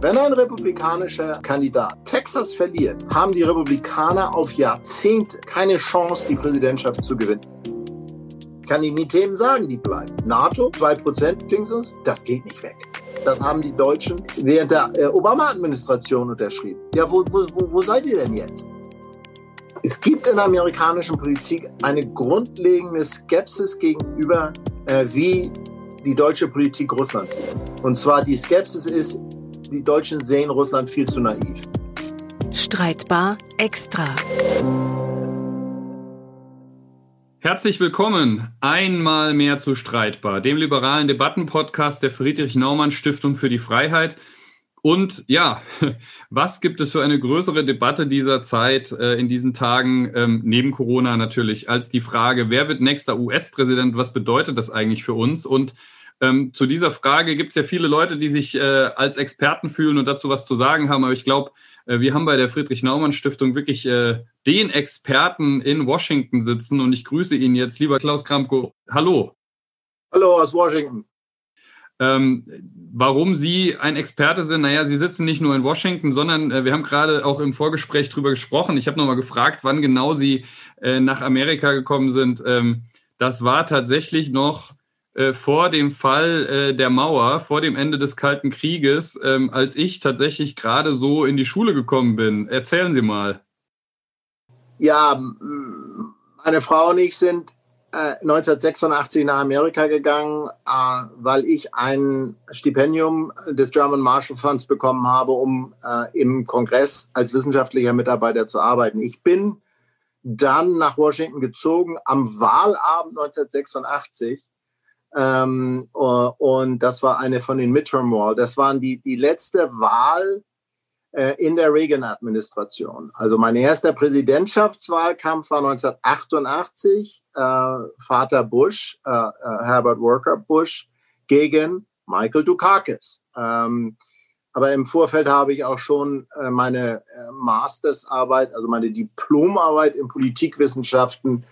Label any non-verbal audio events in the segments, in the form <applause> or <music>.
Wenn ein republikanischer Kandidat Texas verliert, haben die Republikaner auf Jahrzehnte keine Chance, die Präsidentschaft zu gewinnen. Ich kann Ihnen die Themen sagen, die bleiben. NATO, 2% Dingsens, das geht nicht weg. Das haben die Deutschen während der äh, Obama-Administration unterschrieben. Ja, wo, wo, wo seid ihr denn jetzt? Es gibt in der amerikanischen Politik eine grundlegende Skepsis gegenüber, äh, wie die deutsche Politik Russland sieht. Und zwar die Skepsis ist, die Deutschen sehen Russland viel zu naiv. Streitbar extra. Herzlich willkommen einmal mehr zu Streitbar, dem liberalen Debattenpodcast der Friedrich Naumann Stiftung für die Freiheit. Und ja, <laughs> was gibt es für eine größere Debatte dieser Zeit äh, in diesen Tagen, ähm, neben Corona natürlich, als die Frage, wer wird nächster US-Präsident? Was bedeutet das eigentlich für uns? Und ähm, zu dieser Frage gibt es ja viele Leute, die sich äh, als Experten fühlen und dazu was zu sagen haben. Aber ich glaube, äh, wir haben bei der Friedrich-Naumann-Stiftung wirklich äh, den Experten in Washington sitzen. Und ich grüße ihn jetzt, lieber Klaus Kramko. Hallo. Hallo aus Washington. Ähm, warum Sie ein Experte sind, naja, Sie sitzen nicht nur in Washington, sondern äh, wir haben gerade auch im Vorgespräch darüber gesprochen. Ich habe nochmal gefragt, wann genau Sie äh, nach Amerika gekommen sind. Ähm, das war tatsächlich noch vor dem Fall äh, der Mauer, vor dem Ende des Kalten Krieges, ähm, als ich tatsächlich gerade so in die Schule gekommen bin. Erzählen Sie mal. Ja, meine Frau und ich sind 1986 äh, nach Amerika gegangen, äh, weil ich ein Stipendium des German Marshall Funds bekommen habe, um äh, im Kongress als wissenschaftlicher Mitarbeiter zu arbeiten. Ich bin dann nach Washington gezogen am Wahlabend 1986. Ähm, und das war eine von den Midterm Wahl. Das waren die, die letzte Wahl äh, in der Reagan-Administration. Also mein erster Präsidentschaftswahlkampf war 1988, äh, Vater Bush, äh, äh, Herbert Walker Bush, gegen Michael Dukakis. Ähm, aber im Vorfeld habe ich auch schon äh, meine äh, Mastersarbeit, also meine Diplomarbeit in Politikwissenschaften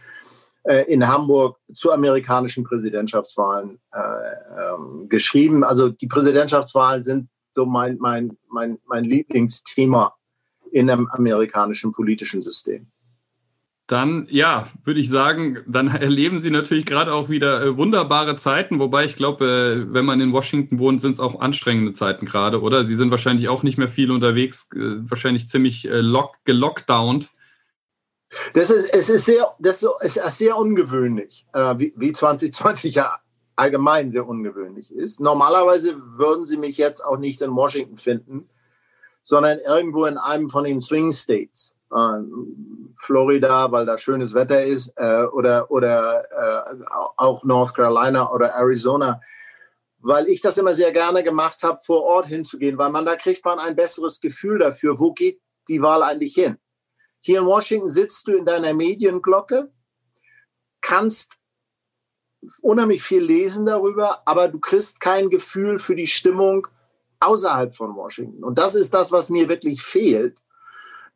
in Hamburg zu amerikanischen Präsidentschaftswahlen ähm, geschrieben. Also die Präsidentschaftswahlen sind so mein, mein, mein, mein Lieblingsthema in einem amerikanischen politischen System. Dann, ja, würde ich sagen, dann erleben Sie natürlich gerade auch wieder äh, wunderbare Zeiten, wobei ich glaube, äh, wenn man in Washington wohnt, sind es auch anstrengende Zeiten gerade, oder? Sie sind wahrscheinlich auch nicht mehr viel unterwegs, äh, wahrscheinlich ziemlich äh, lock, gelockdownt. Das ist, es ist sehr, das ist sehr ungewöhnlich, äh, wie, wie 2020 ja allgemein sehr ungewöhnlich ist. Normalerweise würden Sie mich jetzt auch nicht in Washington finden, sondern irgendwo in einem von den Swing States. Äh, Florida, weil da schönes Wetter ist, äh, oder, oder äh, auch North Carolina oder Arizona, weil ich das immer sehr gerne gemacht habe, vor Ort hinzugehen, weil man da kriegt man ein besseres Gefühl dafür, wo geht die Wahl eigentlich hin. Hier in Washington sitzt du in deiner Medienglocke, kannst unheimlich viel lesen darüber, aber du kriegst kein Gefühl für die Stimmung außerhalb von Washington. Und das ist das, was mir wirklich fehlt,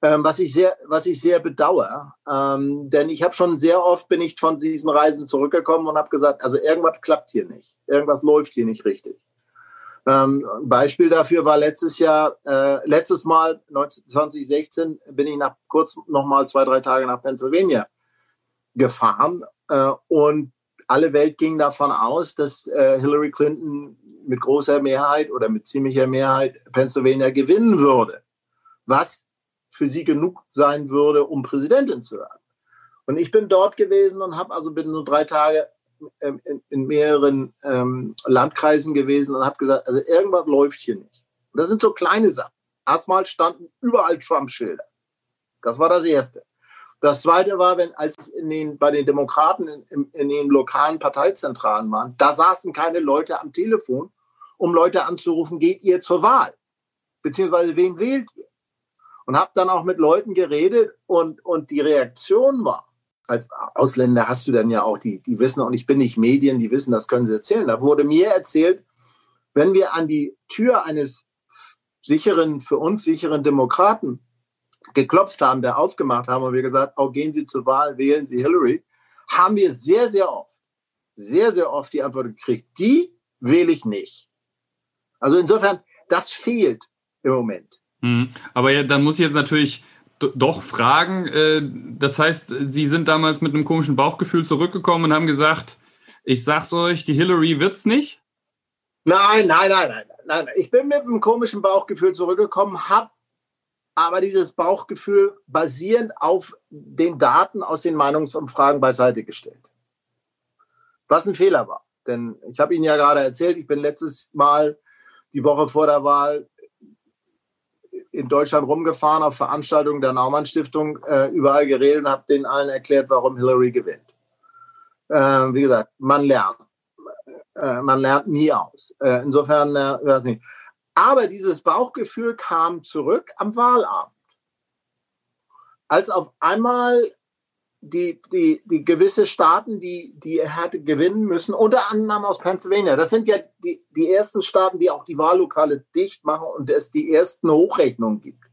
ähm, was ich sehr, was ich sehr bedauere. Ähm, denn ich habe schon sehr oft bin ich von diesen Reisen zurückgekommen und habe gesagt, also irgendwas klappt hier nicht, irgendwas läuft hier nicht richtig. Ähm, Beispiel dafür war letztes Jahr, äh, letztes Mal 2016 bin ich nach kurz noch mal zwei drei Tage nach Pennsylvania gefahren äh, und alle Welt ging davon aus, dass äh, Hillary Clinton mit großer Mehrheit oder mit ziemlicher Mehrheit Pennsylvania gewinnen würde, was für sie genug sein würde, um Präsidentin zu werden. Und ich bin dort gewesen und habe also bin nur drei Tage in, in, mehreren ähm, Landkreisen gewesen und habe gesagt, also irgendwas läuft hier nicht. Und das sind so kleine Sachen. Erstmal standen überall Trump-Schilder. Das war das Erste. Das zweite war, wenn, als ich in den, bei den Demokraten in, in, den lokalen Parteizentralen war, da saßen keine Leute am Telefon, um Leute anzurufen, geht ihr zur Wahl? Beziehungsweise wen wählt ihr? Und habe dann auch mit Leuten geredet und, und die Reaktion war, als Ausländer hast du dann ja auch, die, die wissen auch, ich bin nicht Medien, die wissen, das können sie erzählen. Da wurde mir erzählt, wenn wir an die Tür eines sicheren, für uns sicheren Demokraten geklopft haben, der aufgemacht haben und wir gesagt, auch gehen Sie zur Wahl, wählen Sie Hillary, haben wir sehr, sehr oft, sehr, sehr oft die Antwort gekriegt, die wähle ich nicht. Also insofern, das fehlt im Moment. Mhm. Aber ja, dann muss ich jetzt natürlich doch fragen. Äh, das heißt, Sie sind damals mit einem komischen Bauchgefühl zurückgekommen und haben gesagt, ich sag's euch, die Hillary wird's nicht? Nein, nein, nein, nein, nein. Ich bin mit einem komischen Bauchgefühl zurückgekommen, habe aber dieses Bauchgefühl basierend auf den Daten aus den Meinungsumfragen beiseite gestellt. Was ein Fehler war. Denn ich habe Ihnen ja gerade erzählt, ich bin letztes Mal die Woche vor der Wahl in Deutschland rumgefahren auf Veranstaltungen der Naumann Stiftung, äh, überall geredet und habe denen allen erklärt, warum Hillary gewinnt. Äh, wie gesagt, man lernt. Äh, man lernt nie aus. Äh, insofern, äh, weiß nicht. Aber dieses Bauchgefühl kam zurück am Wahlabend. Als auf einmal die, die, die gewisse Staaten, die, die er hatte gewinnen müssen, unter anderem aus Pennsylvania. Das sind ja die, die ersten Staaten, die auch die Wahllokale dicht machen und es die ersten Hochrechnungen gibt.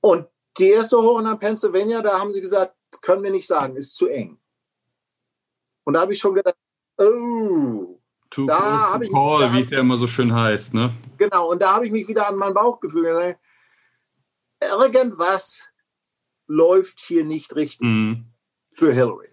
Und die erste Hochrechnung in Pennsylvania, da haben sie gesagt, können wir nicht sagen, ist zu eng. Und da habe ich schon gedacht, oh, to da habe ich call, wie es ja immer so schön heißt, ne? Genau, und da habe ich mich wieder an mein Bauchgefühl gesagt, irgendwas läuft hier nicht richtig mhm. für Hillary.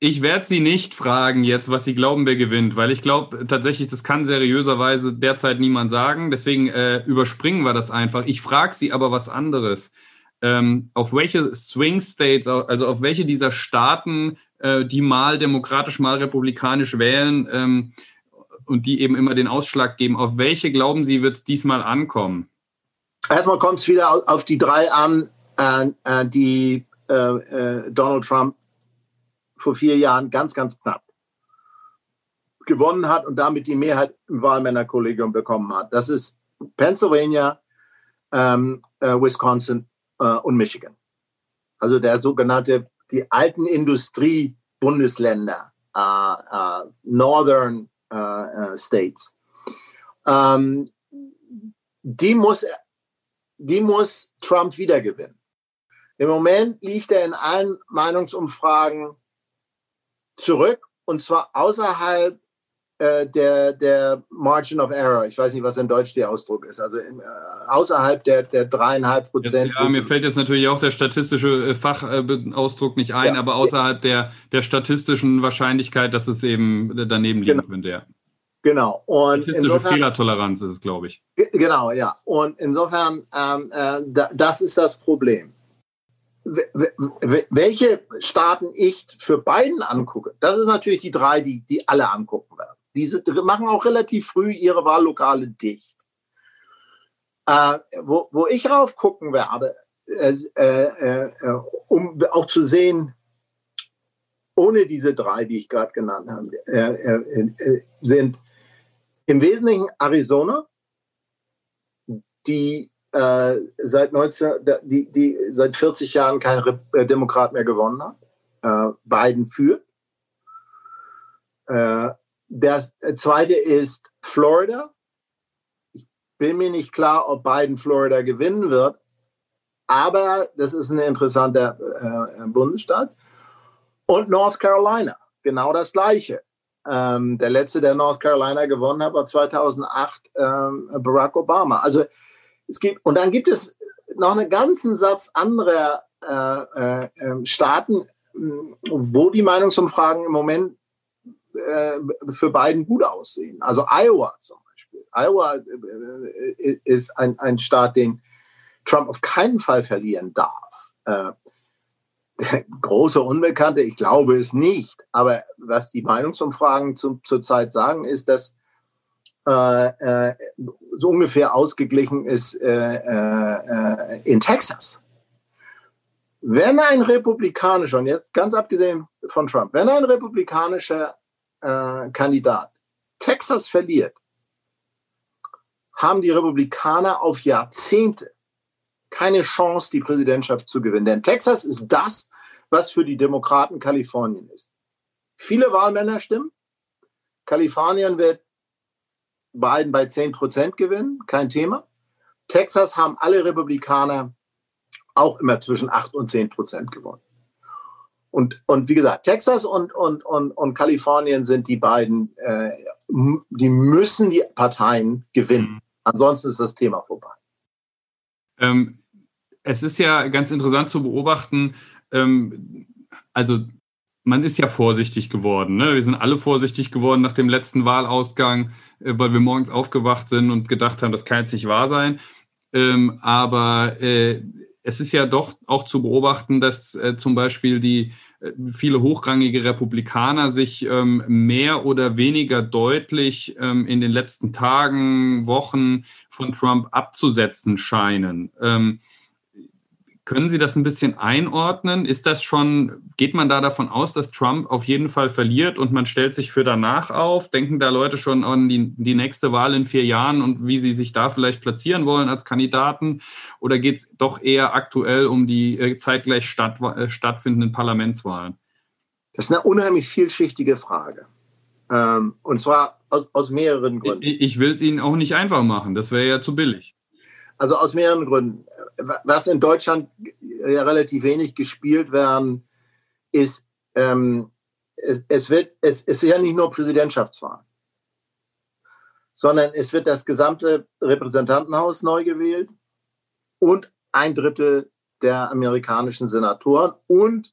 Ich werde Sie nicht fragen jetzt, was Sie glauben, wer gewinnt, weil ich glaube tatsächlich, das kann seriöserweise derzeit niemand sagen. Deswegen äh, überspringen wir das einfach. Ich frage Sie aber was anderes. Ähm, auf welche Swing States, also auf welche dieser Staaten, äh, die mal demokratisch, mal republikanisch wählen ähm, und die eben immer den Ausschlag geben, auf welche glauben Sie, wird diesmal ankommen? Erstmal kommt es wieder auf die drei an, äh, äh, die äh, äh, Donald Trump vor vier Jahren ganz, ganz knapp gewonnen hat und damit die Mehrheit im Wahlmännerkollegium bekommen hat. Das ist Pennsylvania, ähm, äh, Wisconsin äh, und Michigan. Also der sogenannte, die alten Industriebundesländer, Northern States. Ähm, die muss, die muss Trump wiedergewinnen. Im Moment liegt er in allen Meinungsumfragen zurück und zwar außerhalb äh, der, der Margin of Error. Ich weiß nicht, was in Deutsch der Ausdruck ist. Also in, äh, außerhalb der, der dreieinhalb Prozent. Ja, mir fällt jetzt natürlich auch der statistische äh, Fachausdruck nicht ein, ja. aber außerhalb der, der statistischen Wahrscheinlichkeit, dass es eben daneben liegen genau. könnte. Ja. Genau. Und Statistische insofern, Fehlertoleranz ist es, glaube ich. Genau, ja. Und insofern, ähm, äh, das ist das Problem welche Staaten ich für beiden angucke, das ist natürlich die drei, die, die alle angucken werden. Diese machen auch relativ früh ihre Wahllokale dicht. Äh, wo, wo ich rauf gucken werde, äh, äh, äh, um auch zu sehen, ohne diese drei, die ich gerade genannt habe, äh, äh, sind im Wesentlichen Arizona, die äh, seit 19, die, die seit 40 Jahren kein Re äh, Demokrat mehr gewonnen hat. Äh, Biden führt. Äh, das zweite ist Florida. Ich bin mir nicht klar, ob Biden Florida gewinnen wird, aber das ist ein interessanter äh, Bundesstaat. Und North Carolina, genau das Gleiche. Ähm, der letzte, der North Carolina gewonnen hat, war 2008 ähm, Barack Obama. Also es gibt, und dann gibt es noch einen ganzen Satz anderer äh, äh, ähm, Staaten, wo die Meinungsumfragen im Moment äh, für Biden gut aussehen. Also Iowa zum Beispiel. Iowa äh, ist ein, ein Staat, den Trump auf keinen Fall verlieren darf. Äh, <laughs> große Unbekannte, ich glaube es nicht. Aber was die Meinungsumfragen zu, zurzeit sagen, ist, dass äh, äh, so ungefähr ausgeglichen ist äh, äh, in Texas. Wenn ein republikanischer, und jetzt ganz abgesehen von Trump, wenn ein republikanischer äh, Kandidat Texas verliert, haben die Republikaner auf Jahrzehnte keine Chance, die Präsidentschaft zu gewinnen. Denn Texas ist das, was für die Demokraten Kalifornien ist. Viele Wahlmänner stimmen. Kalifornien wird Biden bei 10 Prozent gewinnen, kein Thema. Texas haben alle Republikaner auch immer zwischen 8 und 10 Prozent gewonnen. Und, und wie gesagt, Texas und, und, und, und Kalifornien sind die beiden, äh, die müssen die Parteien gewinnen. Ansonsten ist das Thema vorbei. Ähm, es ist ja ganz interessant zu beobachten, ähm, also man ist ja vorsichtig geworden. Ne? Wir sind alle vorsichtig geworden nach dem letzten Wahlausgang, äh, weil wir morgens aufgewacht sind und gedacht haben, das kann jetzt nicht wahr sein. Ähm, aber äh, es ist ja doch auch zu beobachten, dass äh, zum Beispiel die äh, viele hochrangige Republikaner sich ähm, mehr oder weniger deutlich ähm, in den letzten Tagen, Wochen von Trump abzusetzen scheinen. Können Sie das ein bisschen einordnen? Ist das schon, geht man da davon aus, dass Trump auf jeden Fall verliert und man stellt sich für danach auf? Denken da Leute schon an die, die nächste Wahl in vier Jahren und wie sie sich da vielleicht platzieren wollen als Kandidaten? Oder geht es doch eher aktuell um die äh, zeitgleich statt, äh, stattfindenden Parlamentswahlen? Das ist eine unheimlich vielschichtige Frage. Ähm, und zwar aus, aus mehreren Gründen. Ich, ich will es Ihnen auch nicht einfach machen, das wäre ja zu billig. Also aus mehreren Gründen. Was in Deutschland ja relativ wenig gespielt werden, ist, ähm, es, es, wird, es, es ist ja nicht nur Präsidentschaftswahl, sondern es wird das gesamte Repräsentantenhaus neu gewählt und ein Drittel der amerikanischen Senatoren und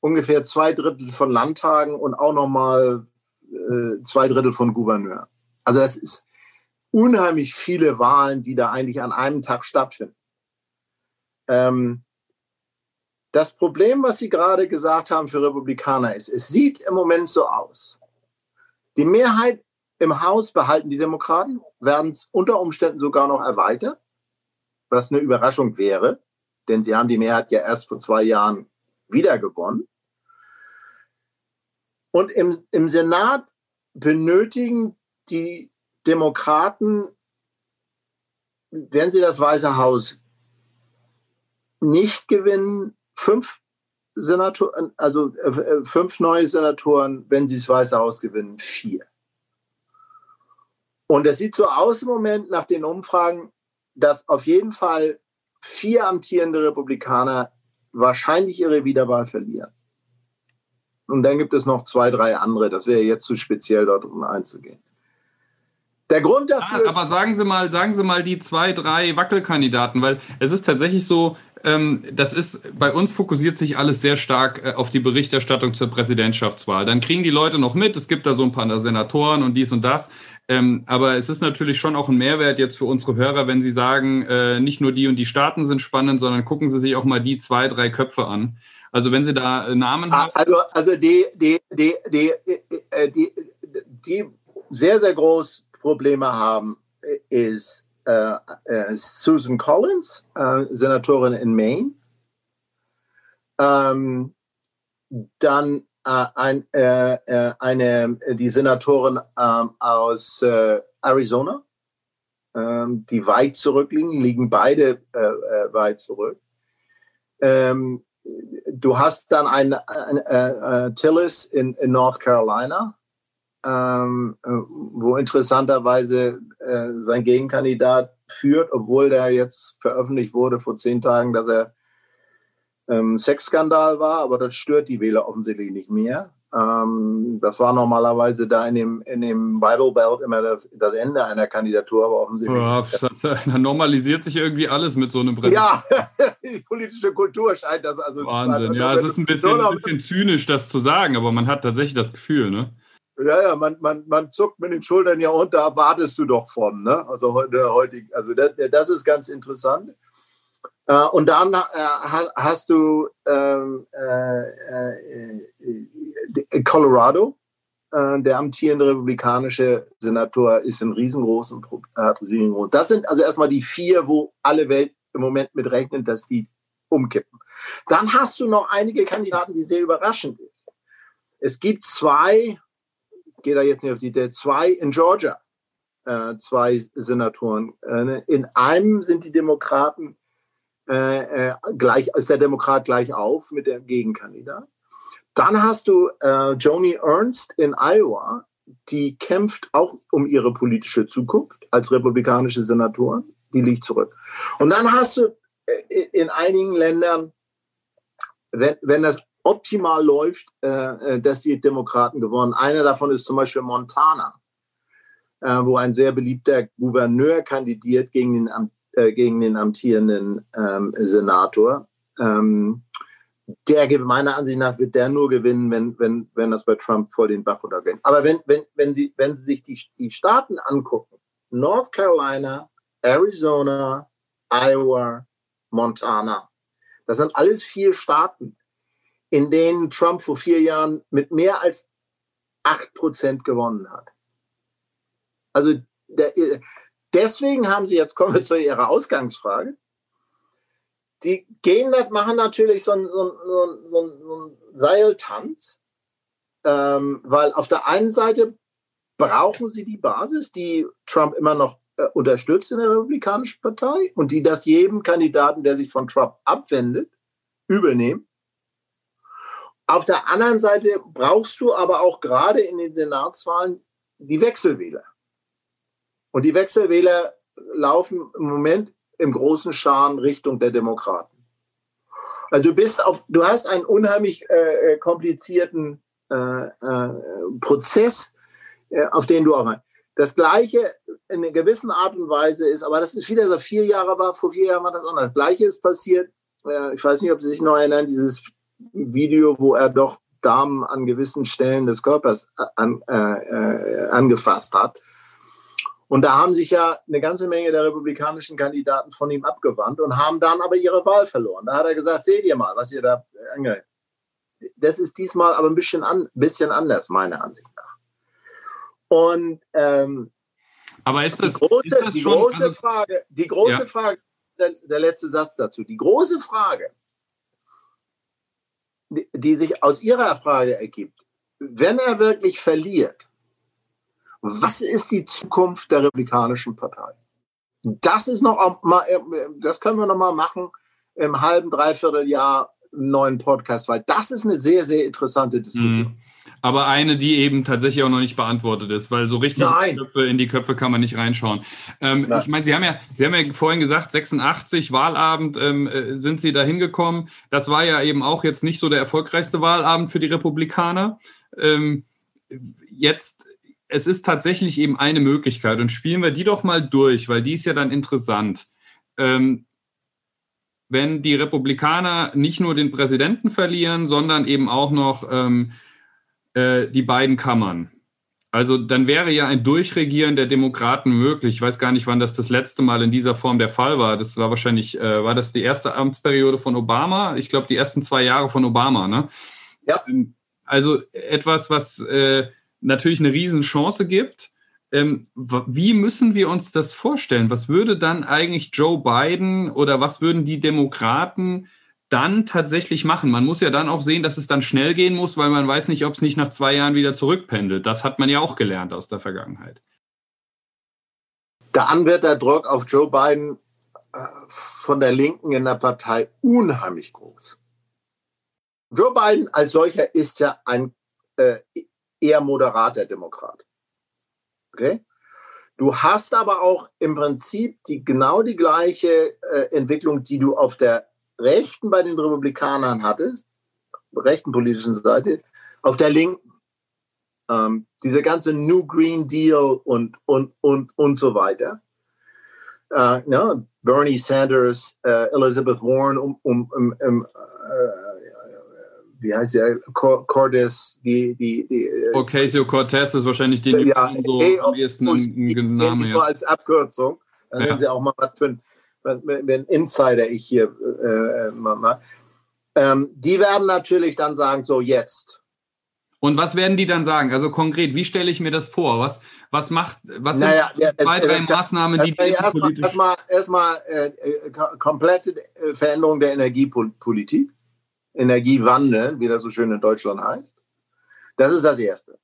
ungefähr zwei Drittel von Landtagen und auch nochmal äh, zwei Drittel von Gouverneuren. Also das ist unheimlich viele Wahlen, die da eigentlich an einem Tag stattfinden. Ähm, das Problem, was Sie gerade gesagt haben für Republikaner, ist, es sieht im Moment so aus. Die Mehrheit im Haus behalten die Demokraten, werden es unter Umständen sogar noch erweitert, was eine Überraschung wäre, denn sie haben die Mehrheit ja erst vor zwei Jahren wieder gewonnen. Und im, im Senat benötigen die Demokraten, wenn sie das Weiße Haus nicht gewinnen, fünf Senatoren, also äh, fünf neue Senatoren, wenn sie das Weiße Haus gewinnen, vier. Und es sieht so aus im Moment nach den Umfragen, dass auf jeden Fall vier amtierende Republikaner wahrscheinlich ihre Wiederwahl verlieren. Und dann gibt es noch zwei, drei andere. Das wäre jetzt zu speziell dort einzugehen. Der Grund dafür. Ah, aber sagen Sie mal, sagen Sie mal die zwei, drei Wackelkandidaten, weil es ist tatsächlich so, ähm, das ist, bei uns fokussiert sich alles sehr stark äh, auf die Berichterstattung zur Präsidentschaftswahl. Dann kriegen die Leute noch mit, es gibt da so ein paar Senatoren und dies und das. Ähm, aber es ist natürlich schon auch ein Mehrwert jetzt für unsere Hörer, wenn sie sagen, äh, nicht nur die und die Staaten sind spannend, sondern gucken Sie sich auch mal die zwei, drei Köpfe an. Also wenn Sie da äh, Namen ah, haben. Also, also die, die, die, die, die, die sehr, sehr groß Probleme haben, ist äh, äh, Susan Collins, äh, Senatorin in Maine. Ähm, dann äh, ein, äh, eine, die Senatorin ähm, aus Arizona, ähm, die weit zurückliegen, liegen beide weit zurück. Ähm, du hast dann ein, ein, ein Tillis in, in North Carolina, ähm, äh, wo interessanterweise äh, sein Gegenkandidat führt, obwohl der jetzt veröffentlicht wurde vor zehn Tagen, dass er ähm, Sexskandal war, aber das stört die Wähler offensichtlich nicht mehr. Ähm, das war normalerweise da in dem, in dem Bible Belt immer das, das Ende einer Kandidatur, aber offensichtlich. Ja, da normalisiert sich irgendwie alles mit so einem Präsidenten. Ja, <laughs> die politische Kultur scheint das also. Wahnsinn, ja, es ist ein bisschen, ein bisschen zynisch, das zu sagen, aber man hat tatsächlich das Gefühl, ne? Ja, ja, man, man, man zuckt mit den Schultern ja da erwartest du doch von. Ne? Also, heute, heute, also das, das ist ganz interessant. Äh, und dann äh, hast du ähm, äh, äh, Colorado. Äh, der amtierende republikanische Senator ist ein riesengroßen hat riesengroß. Das sind also erstmal die vier, wo alle Welt im Moment mit rechnet, dass die umkippen. Dann hast du noch einige Kandidaten, die sehr überraschend ist. Es gibt zwei gehe da jetzt nicht auf die Idee, zwei in Georgia, äh, zwei Senatoren. Äh, in einem sind die Demokraten äh, äh, gleich, ist der Demokrat gleich auf mit dem Gegenkandidat. Dann hast du äh, Joni Ernst in Iowa, die kämpft auch um ihre politische Zukunft als republikanische Senatorin. Die liegt zurück. Und dann hast du äh, in einigen Ländern, wenn, wenn das optimal läuft, äh, äh, dass die Demokraten gewonnen. Einer davon ist zum Beispiel Montana. äh, wo ein sehr beliebter Gouverneur kandidiert gegen den, äh, gegen den amtierenden ähm, Senator. Ähm, der meiner Ansicht nach wird der nur gewinnen, wenn, wenn, wenn das bei Trump vor den Bach runtergeht. Aber wenn, wenn, wenn, Sie, wenn Sie sich die, die Staaten angucken, North Carolina, Arizona, Iowa, Montana, das sind alles vier Staaten, in denen Trump vor vier Jahren mit mehr als acht Prozent gewonnen hat. Also der, deswegen haben Sie, jetzt kommen wir zu Ihrer Ausgangsfrage, die gehen, machen natürlich so einen, so einen, so einen, so einen Seiltanz, ähm, weil auf der einen Seite brauchen sie die Basis, die Trump immer noch äh, unterstützt in der Republikanischen Partei und die das jedem Kandidaten, der sich von Trump abwendet, übel nehmen. Auf der anderen Seite brauchst du aber auch gerade in den Senatswahlen die Wechselwähler. Und die Wechselwähler laufen im Moment im großen Scharen Richtung der Demokraten. Also du bist auf, du hast einen unheimlich äh, äh komplizierten äh, äh, Prozess, äh, auf den du auch rein. Das Gleiche in einer gewissen Art und Weise ist, aber das ist wieder so vier Jahre war, vor vier Jahren war das anders. Das Gleiche ist passiert, äh, ich weiß nicht, ob Sie sich noch erinnern, dieses Video, wo er doch Damen an gewissen Stellen des Körpers an, angefasst hat. Und da haben sich ja eine ganze Menge der republikanischen Kandidaten von ihm abgewandt und haben dann aber ihre Wahl verloren. Da hat er gesagt, seht ihr mal, was ihr da ange Das ist diesmal aber ein bisschen, an, bisschen anders, meiner Ansicht nach. Und ähm, aber ist das, die große, ist das die schon, große also, Frage, die große ja. Frage, der, der letzte Satz dazu, die große Frage, die, sich aus Ihrer Frage ergibt, wenn er wirklich verliert, was ist die Zukunft der Republikanischen Partei? Das ist noch mal, das können wir noch mal machen im halben, dreiviertel Jahr einen neuen Podcast, weil das ist eine sehr, sehr interessante Diskussion. Mhm. Aber eine, die eben tatsächlich auch noch nicht beantwortet ist, weil so richtig in die, Köpfe, in die Köpfe kann man nicht reinschauen. Ähm, ich meine, Sie haben ja, Sie haben ja vorhin gesagt, 86 Wahlabend ähm, äh, sind Sie da hingekommen. Das war ja eben auch jetzt nicht so der erfolgreichste Wahlabend für die Republikaner. Ähm, jetzt es ist tatsächlich eben eine Möglichkeit und spielen wir die doch mal durch, weil die ist ja dann interessant. Ähm, wenn die Republikaner nicht nur den Präsidenten verlieren, sondern eben auch noch ähm, äh, die beiden Kammern. Also dann wäre ja ein Durchregieren der Demokraten möglich. Ich weiß gar nicht, wann das das letzte Mal in dieser Form der Fall war. Das war wahrscheinlich, äh, war das die erste Amtsperiode von Obama? Ich glaube, die ersten zwei Jahre von Obama, ne? Ja. Ähm, also etwas, was äh, natürlich eine Riesenchance gibt. Ähm, wie müssen wir uns das vorstellen? Was würde dann eigentlich Joe Biden oder was würden die Demokraten dann tatsächlich machen? Man muss ja dann auch sehen, dass es dann schnell gehen muss, weil man weiß nicht, ob es nicht nach zwei Jahren wieder zurückpendelt. Das hat man ja auch gelernt aus der Vergangenheit. Dann wird der Druck auf Joe Biden äh, von der Linken in der Partei unheimlich groß. Joe Biden als solcher ist ja ein äh, eher moderater Demokrat. Okay? Du hast aber auch im Prinzip die, genau die gleiche äh, Entwicklung, die du auf der rechten bei den Republikanern hattest, rechten politischen Seite, auf der linken. Ähm, diese ganze New Green Deal und, und, und, und so weiter. Äh, ja, Bernie Sanders, äh, Elizabeth Warren, um, um, um, äh, wie heißt der, Cordes, die, die, die äh, Ocasio-Cortez ist wahrscheinlich die ja, so am ehesten ein Name. Ja. als Abkürzung. Dann ja. sehen Sie auch mal, was für ein, wenn Insider ich hier äh, mal. Ähm, die werden natürlich dann sagen, so jetzt. Und was werden die dann sagen? Also konkret, wie stelle ich mir das vor? Was, was macht, was naja, sind ja, zwei, drei Maßnahmen, die, erstmal erstmal erstmal äh, äh komplette äh, Veränderung der Energiepolitik. Energiewandel, wie das so schön in Deutschland heißt. Das ist das Erste.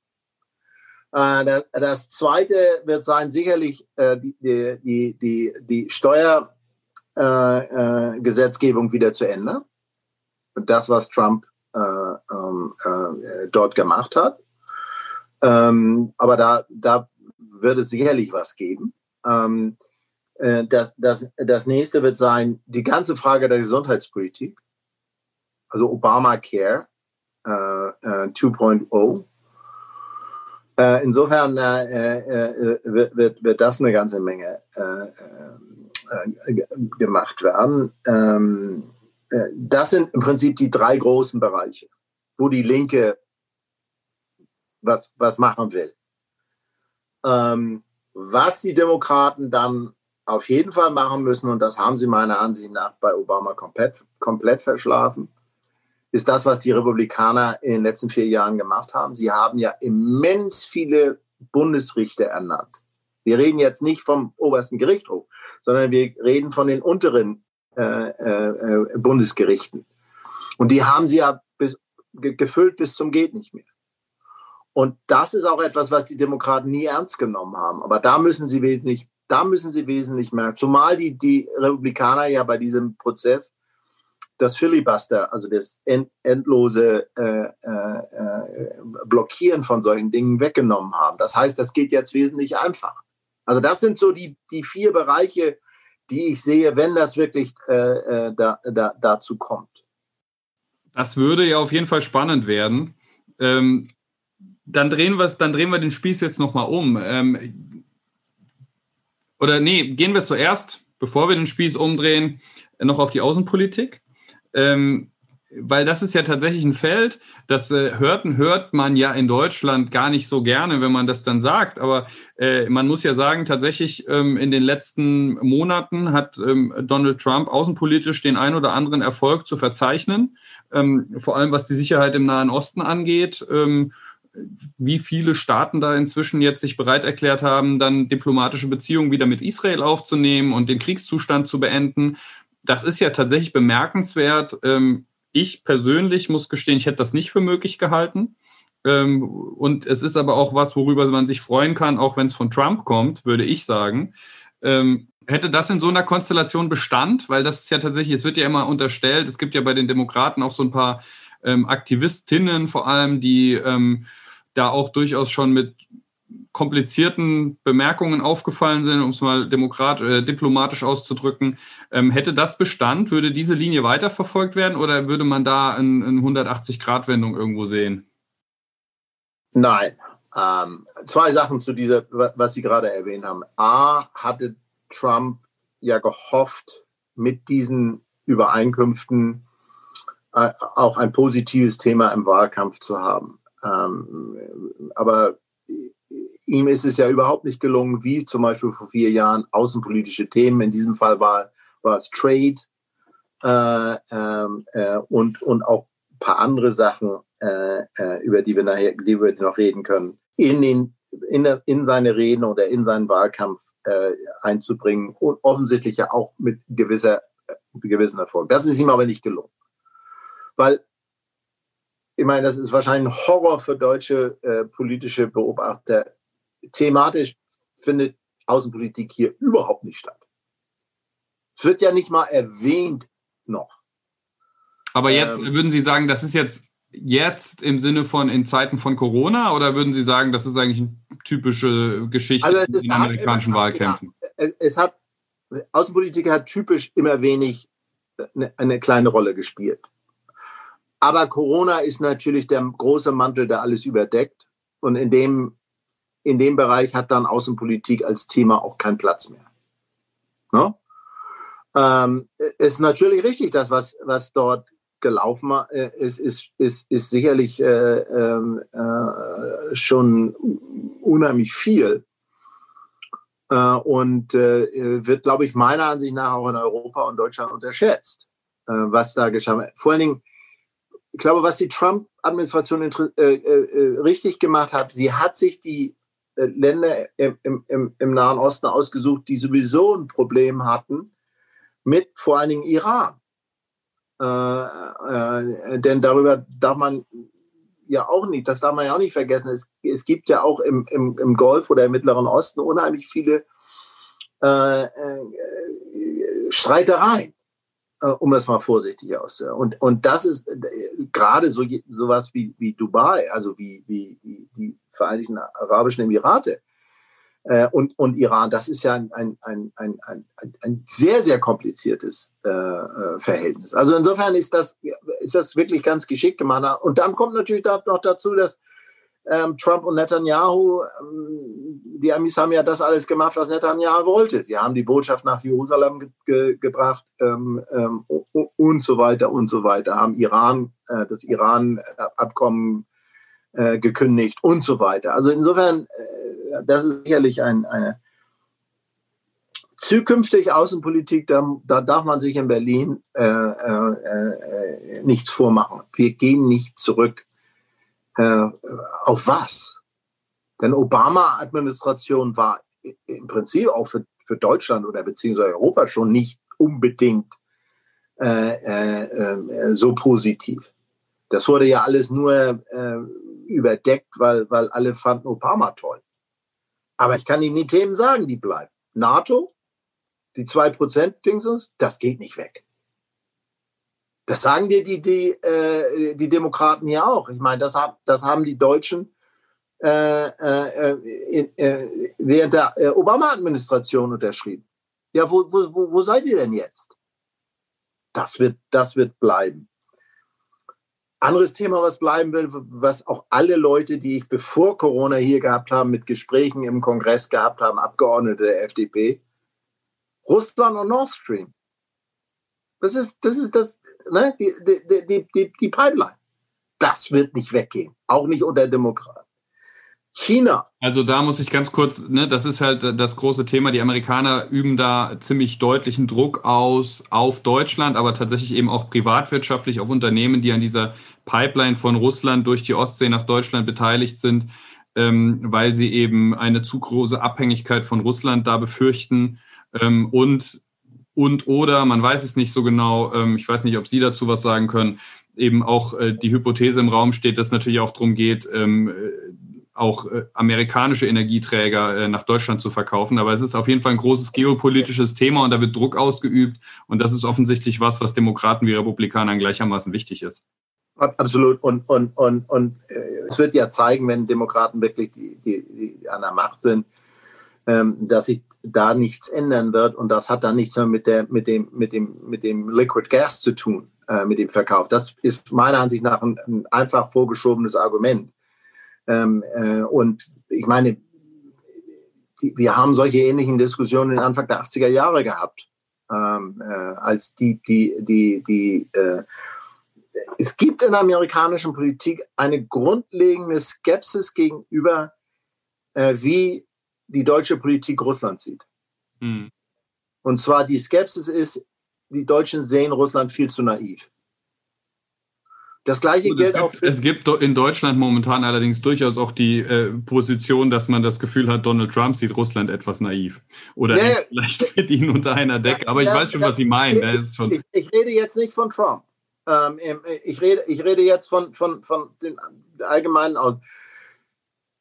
Äh, das Zweite wird sein, sicherlich äh, die, die, die, die Steuergesetzgebung äh, wieder zu ändern. Das, was Trump ähm, dort gemacht hat. Ähm, aber da, da wird es sicherlich was geben. Ähm, das, das, das nächste wird sein, die ganze Frage der Gesundheitspolitik also Obamacare äh, äh, 2.0. Äh, insofern äh, äh, wird, wird, das eine ganze Menge gemacht werden. Ähm, das sind im Prinzip die drei großen Bereiche, wo die Linke was, was machen will. Ähm, was die Demokraten dann auf jeden Fall machen müssen, und das haben sie meiner Ansicht nach bei Obama komplett, komplett verschlafen, ist das, was die Republikaner in den letzten vier Jahren gemacht haben. Sie haben ja immens viele Bundesrichter ernannt. Wir reden jetzt nicht vom obersten Gerichtshof, sondern wir reden von den unteren äh, äh, Bundesgerichten. Und die haben sie ja bis, gefüllt bis zum geht nicht mehr. Und das ist auch etwas, was die Demokraten nie ernst genommen haben. Aber da müssen sie wesentlich, da müssen sie wesentlich mehr, zumal die, die Republikaner ja bei diesem Prozess das Filibuster, also das end, endlose äh, äh, Blockieren von solchen Dingen weggenommen haben. Das heißt, das geht jetzt wesentlich einfacher. Also das sind so die, die vier Bereiche, die ich sehe, wenn das wirklich äh, äh da, da, dazu kommt. Das würde ja auf jeden Fall spannend werden. Ähm, dann drehen wir dann drehen wir den Spieß jetzt nochmal um. Ähm, oder nee, gehen wir zuerst, bevor wir den Spieß umdrehen, noch auf die Außenpolitik. Ähm, weil das ist ja tatsächlich ein Feld, das äh, hört, hört man ja in Deutschland gar nicht so gerne, wenn man das dann sagt. Aber äh, man muss ja sagen, tatsächlich ähm, in den letzten Monaten hat ähm, Donald Trump außenpolitisch den ein oder anderen Erfolg zu verzeichnen, ähm, vor allem was die Sicherheit im Nahen Osten angeht. Ähm, wie viele Staaten da inzwischen jetzt sich bereit erklärt haben, dann diplomatische Beziehungen wieder mit Israel aufzunehmen und den Kriegszustand zu beenden. Das ist ja tatsächlich bemerkenswert. Ähm, ich persönlich muss gestehen, ich hätte das nicht für möglich gehalten. Ähm, und es ist aber auch was, worüber man sich freuen kann, auch wenn es von Trump kommt, würde ich sagen. Ähm, hätte das in so einer Konstellation Bestand? Weil das ist ja tatsächlich, es wird ja immer unterstellt, es gibt ja bei den Demokraten auch so ein paar Aktivistinnen vor allem, die da auch durchaus schon mit komplizierten Bemerkungen aufgefallen sind, um es mal äh, diplomatisch auszudrücken. Ähm, hätte das Bestand? Würde diese Linie weiterverfolgt werden oder würde man da eine, eine 180-Grad-Wendung irgendwo sehen? Nein. Ähm, zwei Sachen zu dieser, was Sie gerade erwähnt haben. A, hatte Trump ja gehofft, mit diesen Übereinkünften äh, auch ein positives Thema im Wahlkampf zu haben. Ähm, aber ihm ist es ja überhaupt nicht gelungen, wie zum Beispiel vor vier Jahren außenpolitische Themen. In diesem Fall war, war es Trade äh, ähm, äh, und, und auch ein paar andere Sachen, äh, äh über die wir nachher die wir noch reden können, in, den, in, der, in seine Reden oder in seinen Wahlkampf äh, einzubringen und offensichtlich ja auch mit gewisser, äh, gewissen Erfolg. Das ist ihm aber nicht gelungen. Weil ich meine, das ist wahrscheinlich ein Horror für deutsche äh, politische Beobachter. Thematisch findet Außenpolitik hier überhaupt nicht statt. Es wird ja nicht mal erwähnt noch. Aber jetzt ähm, würden Sie sagen, das ist jetzt jetzt im Sinne von in Zeiten von Corona oder würden Sie sagen, das ist eigentlich eine typische Geschichte also in amerikanischen Wahlkämpfen? Es, es hat Außenpolitik hat typisch immer wenig eine, äh, eine kleine Rolle gespielt. Aber Corona ist natürlich der große Mantel, der alles überdeckt. Und in dem, in dem Bereich hat dann Außenpolitik als Thema auch keinen Platz mehr. Ne? Ähm, ist natürlich richtig, das, was, was dort gelaufen äh, ist, ist, ist, ist sicherlich äh, ähm, äh, schon unheimlich viel. Äh, und äh, wird, glaube ich, meiner Ansicht nach auch in Europa und Deutschland unterschätzt, äh, was da geschah. Vor allen Dingen, ich glaube, was die Trump-Administration richtig gemacht hat, sie hat sich die Länder im, im, im, Nahen Osten ausgesucht, die sowieso ein Problem hatten mit vor allen Dingen Iran. Äh, äh, denn darüber darf man ja auch nicht, das darf man ja auch nicht vergessen. Es, es gibt ja auch im, im, im Golf oder im Mittleren Osten unheimlich viele Streitereien äh, um das mal vorsichtig auszudrücken. Und, und das ist äh, gerade so sowas wie, wie Dubai, also wie, wie, die Vereinigten Arabischen Emirate äh, und, und Iran, das ist ja ein, ein, ein, ein, ein, ein sehr, sehr kompliziertes äh, äh Verhältnis. Also insofern ist das, ist das wirklich ganz geschickt gemacht. Und dann kommt natürlich noch dazu, dass ähm, Trump und Netanyahu, ähm, die Amis haben ja das alles gemacht, was Netanyahu wollte. Sie haben die Botschaft nach Jerusalem ge ge gebracht ähm, ähm und so weiter und so weiter, haben Iran, äh, das Iran-Abkommen äh, gekündigt und so weiter. Also insofern, äh, das ist sicherlich ein, eine zukünftig Außenpolitik, da, da darf man sich in Berlin äh, äh, äh nichts vormachen. Wir gehen nicht zurück äh, auf was? Denn Obama-Administration war im Prinzip auch für, für Deutschland oder beziehungsweise Europa schon nicht unbedingt äh, äh, äh, so positiv. Das wurde ja alles nur äh, überdeckt, weil, weil alle fanden Obama toll. Aber ich kann Ihnen die Themen sagen, die bleiben. NATO, die 2%-Dingsens, das geht nicht weg. Das sagen dir die, die, äh, die Demokraten ja auch. Ich meine, das, hab, das haben die Deutschen äh, äh, äh während der äh, Obama-Administration unterschrieben. Ja, wo, wo, wo seid ihr denn jetzt? Das wird, das wird bleiben. Anderes Thema, was bleiben will, was auch alle Leute, die ich bevor Corona hier gehabt haben, mit Gesprächen im Kongress gehabt haben, Abgeordnete der FDP, Russland und Nord Stream. Das ist das, ist das ne? die, die, die, die Pipeline. Das wird nicht weggehen, auch nicht unter Demokraten. China. Also da muss ich ganz kurz, ne, das ist halt das große Thema. Die Amerikaner üben da ziemlich deutlichen Druck aus auf Deutschland, aber tatsächlich eben auch privatwirtschaftlich auf Unternehmen, die an dieser Pipeline von Russland durch die Ostsee nach Deutschland beteiligt sind, ähm, weil sie eben eine zu große Abhängigkeit von Russland da befürchten. Ähm, und und oder, man weiß es nicht so genau, ähm, ich weiß nicht, ob Sie dazu was sagen können, eben auch äh, die Hypothese im Raum steht, dass natürlich auch darum geht, ähm, äh, auch äh, amerikanische Energieträger nach Deutschland zu verkaufen. Aber es ist auf jeden Fall ein großes geopolitisches Thema und da wird Druck ausgeübt. Und das ist offensichtlich was, was Demokraten wie Republikanern gleichermaßen wichtig ist. Absolut. Und, und, und, und es wird ja zeigen, wenn Demokraten wirklich die, die, die an der Macht sind, ähm, dass sich da nichts ändern wird. Und das hat dann nichts mehr mit, der, mit, dem, mit, dem, mit dem Liquid Gas zu tun, äh, mit dem Verkauf. Das ist meiner Ansicht nach ein, ein einfach vorgeschobenes Argument. Ähm, äh, und ich meine, die, wir haben solche ähnlichen Diskussionen Anfang der 80er Jahre gehabt, ähm, äh, als die, die, die, die äh, es gibt in der amerikanischen Politik eine grundlegende Skepsis gegenüber, äh, wie die deutsche Politik Russland sieht. Mhm. Und zwar die Skepsis ist, die Deutschen sehen Russland viel zu naiv. Das gleiche Gut, gilt gibt, auch für. Es gibt in Deutschland momentan allerdings durchaus auch die äh, Position, dass man das Gefühl hat, Donald Trump sieht Russland etwas naiv. Oder ja, <laughs> vielleicht mit ihnen unter einer Decke. Aber ich ja, weiß schon, was Sie meinen. Ich, ich, ich, rede jetzt nicht von Trump. Ähm, ich, rede, ich rede jetzt von, von, von den allgemeinen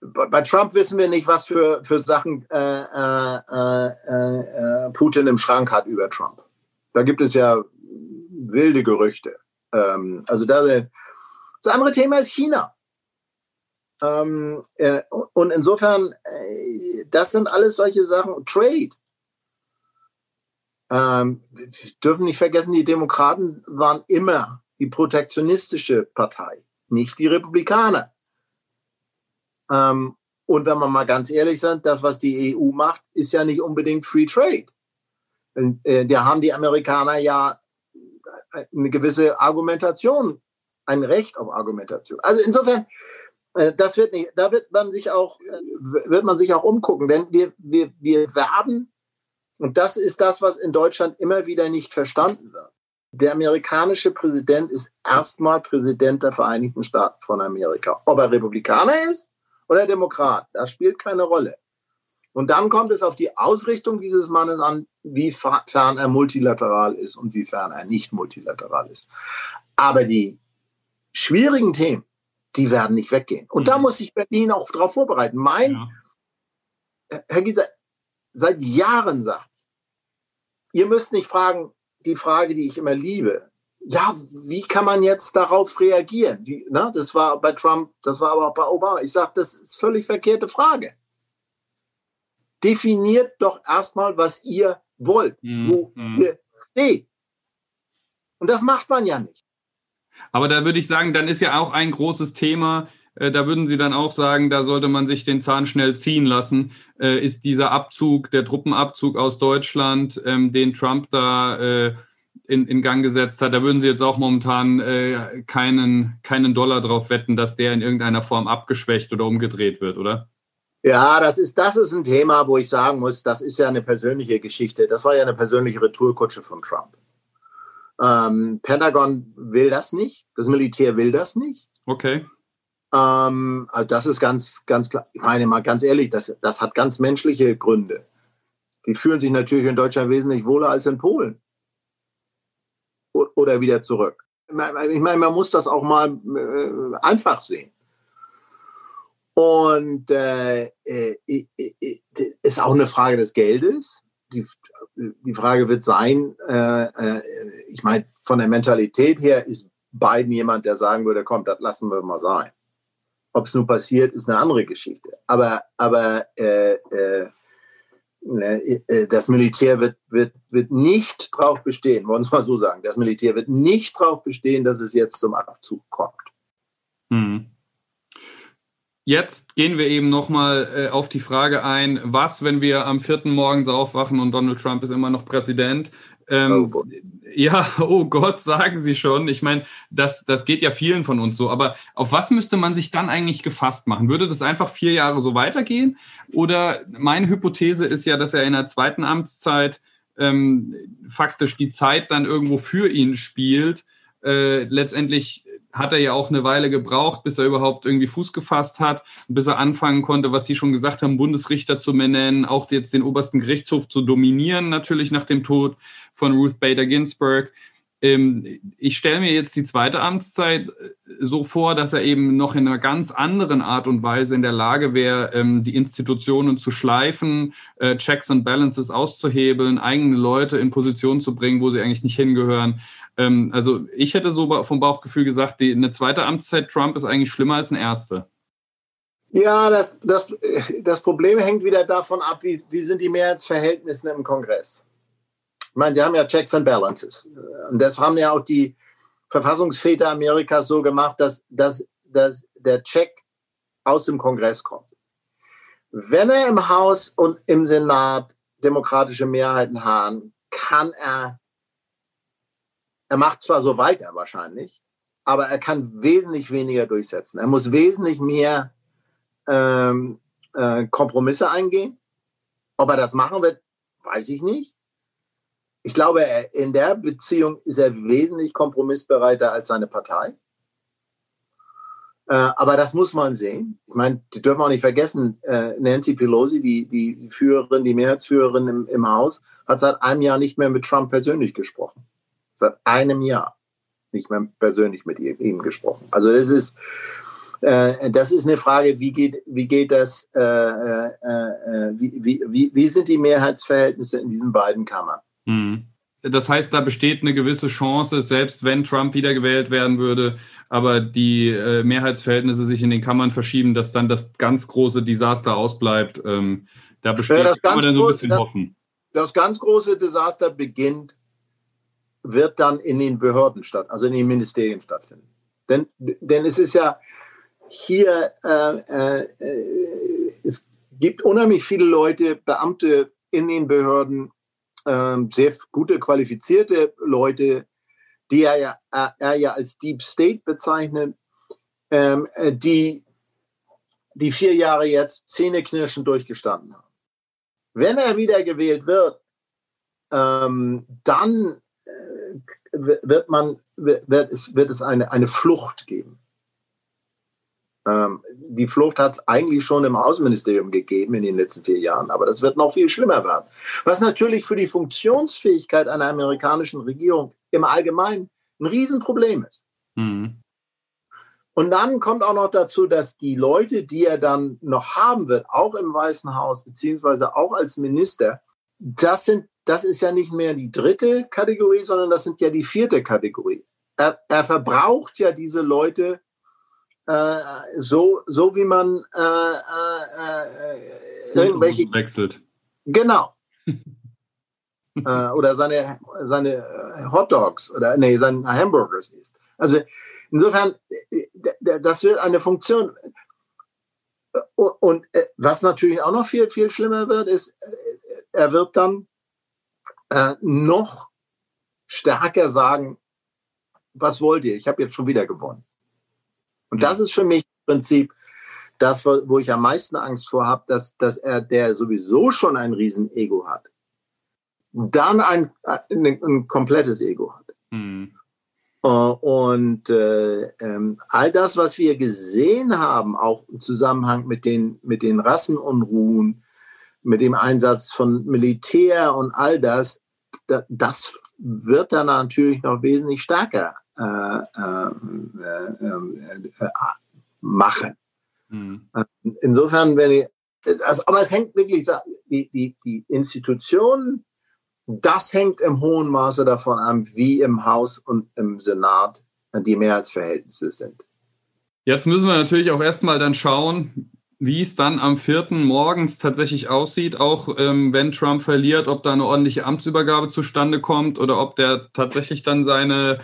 bei Trump wissen wir nicht, was für, für Sachen äh äh, äh, äh, Putin im Schrank hat über Trump. Da gibt es ja wilde Gerüchte. Ähm, also da, das andere Thema ist China. Ähm, äh, und insofern, äh, das sind alles solche Sachen. Trade. Ähm, dürfen nicht vergessen, die Demokraten waren immer die protektionistische Partei, nicht die Republikaner. Ähm, und wenn wir mal ganz ehrlich sind, das, was die EU macht, ist ja nicht unbedingt Free Trade. Äh, da haben die Amerikaner ja eine gewisse Argumentation, ein Recht auf Argumentation. Also insofern, äh, das wird nicht, da wird man sich auch, äh, wird man sich auch umgucken, denn wir, wir, wir werden, und das ist das, was in Deutschland immer wieder nicht verstanden wird. Der amerikanische Präsident ist erstmal Präsident der Vereinigten Staaten von Amerika. Ob er Republikaner ist oder Demokrat, das spielt keine Rolle. Und dann kommt es auf die Ausrichtung dieses Mannes an, wie fern er multilateral ist und wie fern er nicht multilateral ist. Aber die schwierigen Themen, die werden nicht weggehen. Und mhm. da muss sich Berlin auch darauf vorbereiten. Mein, ja. Herr Gieser, seit Jahren sagt, ihr müsst nicht fragen, die Frage, die ich immer liebe, ja, wie kann man jetzt darauf reagieren? Wie, ne? Das war bei Trump, das war aber auch bei Obama. Ich sage, das ist völlig verkehrte Frage. Definiert doch erstmal, was ihr wollt, mhm. wo mhm. ihr steht. Und das macht man ja nicht. Aber da würde ich sagen, dann ist ja auch ein großes Thema, Äh, da würden Sie dann auch sagen, da sollte man sich den Zahn schnell ziehen lassen. Äh, ist dieser Abzug, der Truppenabzug aus Deutschland, ähm, den Trump da äh, in, in Gang gesetzt hat, da würden Sie jetzt auch momentan äh, keinen, keinen Dollar drauf wetten, dass der in irgendeiner Form abgeschwächt oder umgedreht wird, oder? Ja, das ist, das ist ein Thema, wo ich sagen muss, das ist ja eine persönliche Geschichte. Das war ja eine persönliche Retourkutsche von Trump. Ähm, Pentagon will das nicht, das Militär will das nicht. Okay. Ähm, also das ist ganz, ganz klar. Ich meine mal ganz ehrlich, das, das hat ganz menschliche Gründe. Die fühlen sich natürlich in Deutschland wesentlich wohler als in Polen. Oder wieder zurück. Ich meine, man muss das auch mal äh, einfach sehen. Und äh, äh, äh, ist auch eine Frage des Geldes. Die, die Frage wird sein, äh, ich meine, von der Mentalität her ist Biden jemand, der sagen würde, komm, das lassen wir mal sein. Ob es nun passiert, ist eine andere Geschichte. Aber, aber äh, äh, das Militär wird, wird, wird nicht darauf bestehen, wollen wir es mal so sagen, das Militär wird nicht darauf bestehen, dass es jetzt zum Abzug kommt. Hm. Jetzt gehen wir eben nochmal äh, auf die Frage ein, was, wenn wir am vierten morgens aufwachen und Donald Trump ist immer noch Präsident? Ähm, oh <laughs> ja, oh Gott, sagen Sie schon. Ich meine, das, das geht ja vielen von uns so. Aber auf was müsste man sich dann eigentlich gefasst machen? Würde das einfach vier Jahre so weitergehen? Oder meine Hypothese ist ja, dass er in der zweiten Amtszeit ähm, faktisch die Zeit dann irgendwo für ihn spielt. Äh, letztendlich hat er ja auch eine Weile gebraucht, bis er überhaupt irgendwie Fuß gefasst hat, bis er anfangen konnte, was Sie schon gesagt haben, Bundesrichter zu benennen, auch jetzt den obersten Gerichtshof zu dominieren, natürlich nach dem Tod von Ruth Bader Ginsburg. Ähm, ich stelle mir jetzt die zweite Amtszeit äh, so vor, dass er eben noch in einer ganz anderen Art und Weise in der Lage wäre, ähm, die Institutionen zu schleifen, äh, Checks and Balances auszuhebeln, eigene Leute in Positionen zu bringen, wo sie eigentlich nicht hingehören. Ähm, also ich hätte so vom Bauchgefühl gesagt, die, eine zweite Amtszeit Trump ist eigentlich schlimmer als eine erste. Ja, das, das, das Problem hängt wieder davon ab, wie, wie sind die Mehrheitsverhältnisse im Kongress. Ich meine, sie haben ja Checks and Balances. Und das haben ja auch die Verfassungsväter Amerikas so gemacht, dass, dass, dass der Check aus dem Kongress kommt. Wenn er im Haus und im Senat demokratische Mehrheiten haben, kann er er macht zwar so weiter wahrscheinlich, aber er kann wesentlich weniger durchsetzen. Er muss wesentlich mehr ähm, äh, Kompromisse eingehen. Ob er das machen wird, weiß ich nicht. Ich glaube, in der Beziehung ist er wesentlich kompromissbereiter als seine Partei. Äh, aber das muss man sehen. Ich meine, die dürfen auch nicht vergessen, äh, Nancy Pelosi, die, die Führerin, die Mehrheitsführerin im, im Haus, hat seit einem Jahr nicht mehr mit Trump persönlich gesprochen seit einem Jahr nicht mehr persönlich mit ihm gesprochen. Also das ist, äh, das ist eine Frage, wie geht, wie geht das, äh wie, wie, wie sind die Mehrheitsverhältnisse in diesen beiden Kammern? Mhm. Das heißt, da besteht eine gewisse Chance, selbst wenn Trump wiedergewählt werden würde, aber die äh, Mehrheitsverhältnisse sich in den Kammern verschieben, dass dann das ganz große Desaster ausbleibt. Ähm, da besteht ja, das man dann so ein bisschen hoffen. Das ganz große Desaster beginnt wird dann in den Behörden statt, also in den Ministerien stattfinden. Denn, denn es ist ja hier, äh, äh, es gibt unheimlich viele Leute, Beamte in den Behörden, äh, sehr gute, qualifizierte Leute, die er ja, er ja als Deep State bezeichnet, ähm, die die vier Jahre jetzt zähneknirschend durchgestanden haben. Wenn er wieder gewählt wird, ähm, dann wird, man, wird, es, wird es eine, eine Flucht geben. Ähm, die Flucht hat es eigentlich schon im Außenministerium gegeben in den letzten vier Jahren, aber das wird noch viel schlimmer werden. Was natürlich für die Funktionsfähigkeit einer amerikanischen Regierung im Allgemeinen ein Riesenproblem ist. Mhm. Und dann kommt auch noch dazu, dass die Leute, die er dann noch haben wird, auch im Weißen Haus, beziehungsweise auch als Minister, das sind das ist ja nicht mehr die dritte Kategorie, sondern das sind ja die vierte Kategorie. Er, er verbraucht ja diese Leute äh, so, so wie man äh, äh, äh irgendwelche wechselt. Genau. <laughs> Oder seine, seine Hot Dogs oder nee, seine Hamburgers isst. Also insofern, das wird eine Funktion. Und was natürlich auch noch viel, viel schlimmer wird, ist, er wird dann noch stärker sagen, was wollt ihr? Ich habe jetzt schon wieder gewonnen. Und das ist für mich im Prinzip das, wo ich am meisten Angst vor habe, dass, dass er, der sowieso schon ein Riesenego hat, dann ein, ein, ein komplettes Ego hat. Mhm. Und äh, ähm, all das, was wir gesehen haben, auch im Zusammenhang mit den, mit den Rassenunruhen, mit dem Einsatz von Militär und all das, das wird dann natürlich noch wesentlich stärker äh, äh, äh, machen. Mhm. Insofern, wenn ich, also, aber es hängt wirklich, die, die, die Institutionen, das hängt im hohen Maße davon an, wie im Haus und im Senat die Mehrheitsverhältnisse sind. Jetzt müssen wir natürlich auch erstmal dann schauen, wie es dann am 4. morgens tatsächlich aussieht, auch ähm, wenn Trump verliert, ob da eine ordentliche Amtsübergabe zustande kommt oder ob der tatsächlich dann seine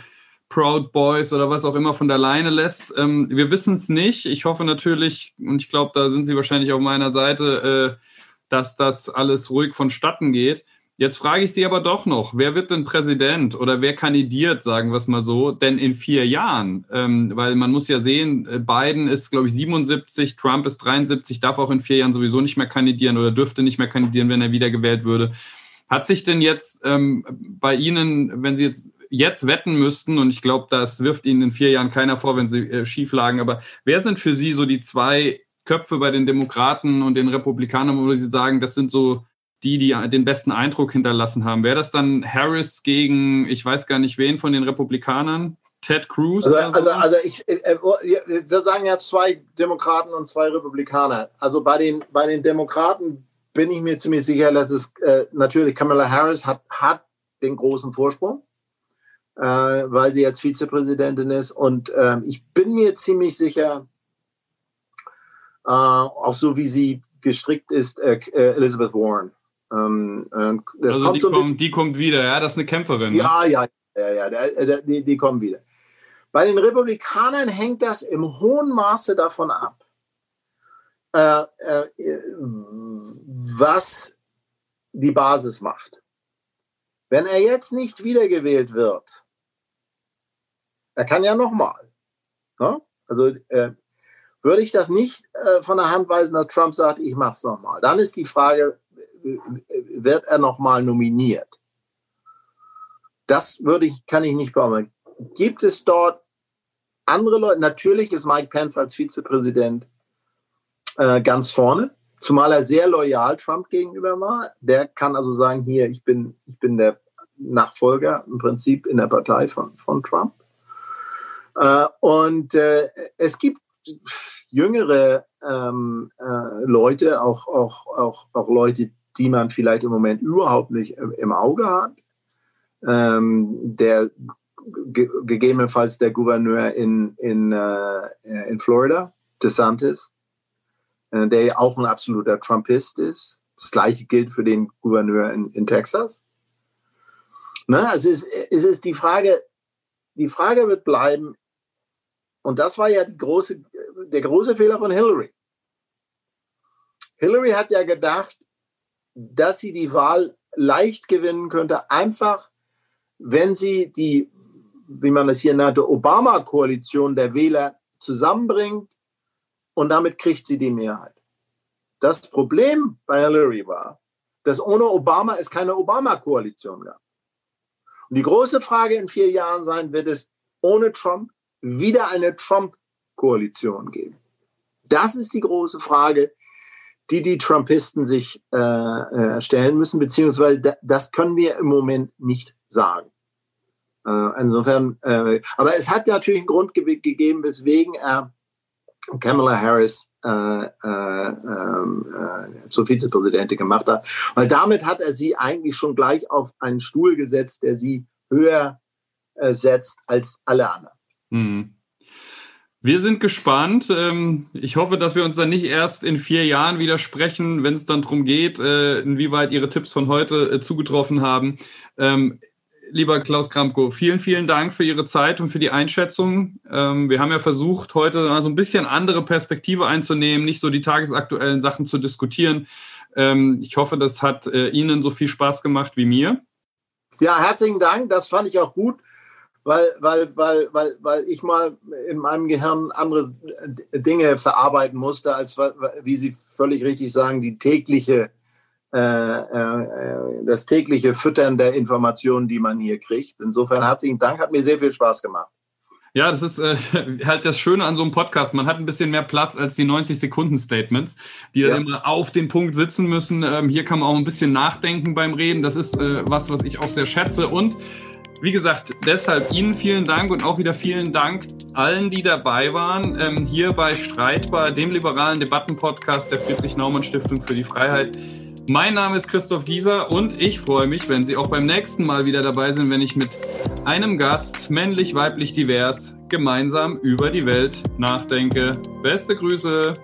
Proud Boys oder was auch immer von der Leine lässt. Ähm, wir wissen es nicht. Ich hoffe natürlich, und ich glaube, da sind Sie wahrscheinlich auf meiner Seite, äh, dass das alles ruhig vonstatten geht. Jetzt frage ich Sie aber doch noch, wer wird denn Präsident oder wer kandidiert, sagen wir es mal so, denn in vier Jahren? Ähm, weil man muss ja sehen, äh, Biden ist, glaube ich, 77, Trump ist 73, darf auch in vier Jahren sowieso nicht mehr kandidieren oder dürfte nicht mehr kandidieren, wenn er wiedergewählt würde. Hat sich denn jetzt ähm, bei Ihnen, wenn Sie jetzt jetzt wetten müssten, und ich glaube, das wirft Ihnen in vier Jahren keiner vor, wenn Sie äh, schief lagen, aber wer sind für Sie so die zwei Köpfe bei den Demokraten und den Republikanern, wo Sie sagen, das sind so die, die den besten Eindruck hinterlassen haben. Wäre das dann Harris gegen, ich weiß gar nicht wen von den Republikanern? Ted Cruz? Also, also, also ich, äh, äh sagen ja zwei Demokraten und zwei Republikaner. Also bei den, bei den Demokraten bin ich mir ziemlich sicher, dass es äh, natürlich Kamala Harris hat, hat den großen Vorsprung, äh, weil sie jetzt Vizepräsidentin ist. Und ähm, ich bin mir ziemlich sicher, äh, auch so wie sie gestrickt ist, äh, Elizabeth Warren. Ähm, äh, also die, so kommt, die, kommt, wieder, ja, das ist eine Kämpferin. Ne? Ja, ja, ja, ja, die, die kommen wieder. Bei den Republikanern hängt das im hohen Maße davon ab, äh, äh, was die Basis macht. Wenn er jetzt nicht wiedergewählt wird, er kann ja nochmal. Ne? Also äh, würde ich das nicht äh, von der Hand weisen, dass Trump sagt, ich mache es nochmal. Dann ist die Frage, wird er nochmal nominiert? Das würde ich, kann ich nicht beantworten. Gibt es dort andere Leute? Natürlich ist Mike Pence als Vizepräsident äh, ganz vorne, zumal er sehr loyal Trump gegenüber war. Der kann also sagen, hier, ich bin, ich bin der Nachfolger im Prinzip in der Partei von, von Trump. Äh, und äh, es gibt jüngere ähm, äh, Leute, auch, auch, auch, auch Leute, die man vielleicht im Moment überhaupt nicht im Auge hat. Ähm, der ge gegebenenfalls der Gouverneur in, in, in Florida, DeSantis, der ja auch ein absoluter Trumpist ist. Das gleiche gilt für den Gouverneur in, in Texas. Ne? Es, ist, es ist die Frage, die Frage wird bleiben, und das war ja große, der große Fehler von Hillary. Hillary hat ja gedacht, dass sie die Wahl leicht gewinnen könnte, einfach wenn sie die, wie man es hier nannte, Obama-Koalition der Wähler zusammenbringt und damit kriegt sie die Mehrheit. Das Problem bei Hillary war, dass ohne Obama es keine Obama-Koalition gab. Und die große Frage in vier Jahren sein wird es, ohne Trump wieder eine Trump-Koalition geben. Das ist die große Frage, die die Trumpisten sich äh, äh, stellen müssen, beziehungsweise das können wir im Moment nicht sagen. Äh, insofern, äh, aber es hat natürlich einen Grund ge gegeben, weswegen er Kamala Harris äh, äh, ähm, äh, zur Vizepräsidentin gemacht hat, weil damit hat er sie eigentlich schon gleich auf einen Stuhl gesetzt, der sie höher äh, setzt als alle anderen. Mhm. Wir sind gespannt. Ähm, ich hoffe, dass wir uns dann nicht erst in vier Jahren wieder sprechen, wenn es dann darum geht, äh, inwieweit Ihre Tipps von heute äh, zugetroffen haben. Ähm, lieber Klaus Kramko, vielen, vielen Dank für Ihre Zeit und für die Einschätzung. Ähm, wir haben ja versucht, heute mal so ein bisschen andere Perspektive einzunehmen, nicht so die tagesaktuellen Sachen zu diskutieren. Ich hoffe, das hat äh, Ihnen so viel Spaß gemacht wie mir. Ja, herzlichen Dank. Das fand ich auch gut, weil, weil, weil, weil, weil ich mal in meinem Gehirn andere Dinge verarbeiten musste, als wie Sie völlig richtig sagen, die tägliche äh, äh, das tägliche Füttern der Informationen, die man hier kriegt. Insofern herzlichen Dank, hat mir sehr viel Spaß gemacht. Ja, das ist äh, <laughs> halt das Schöne an so einem Podcast. Man hat ein bisschen mehr Platz als die 90-Sekunden-Statements, die ja. immer auf den Punkt sitzen müssen. Ähm, hier kann man auch ein bisschen nachdenken beim Reden. Das ist äh, was, was ich auch sehr schätze. Und wie gesagt, deshalb Ihnen vielen Dank und auch wieder vielen Dank allen, die dabei waren. Ähm, hier bei Streitbar, dem liberalen Debattenpodcast der Friedrich-Naumann-Stiftung für die Freiheit. Mein Name ist Christoph Gieser und ich freue mich, wenn Sie auch beim nächsten Mal wieder dabei sind, wenn ich mit einem Gast, männlich, weiblich, divers, gemeinsam über die Welt nachdenke. Beste Grüße!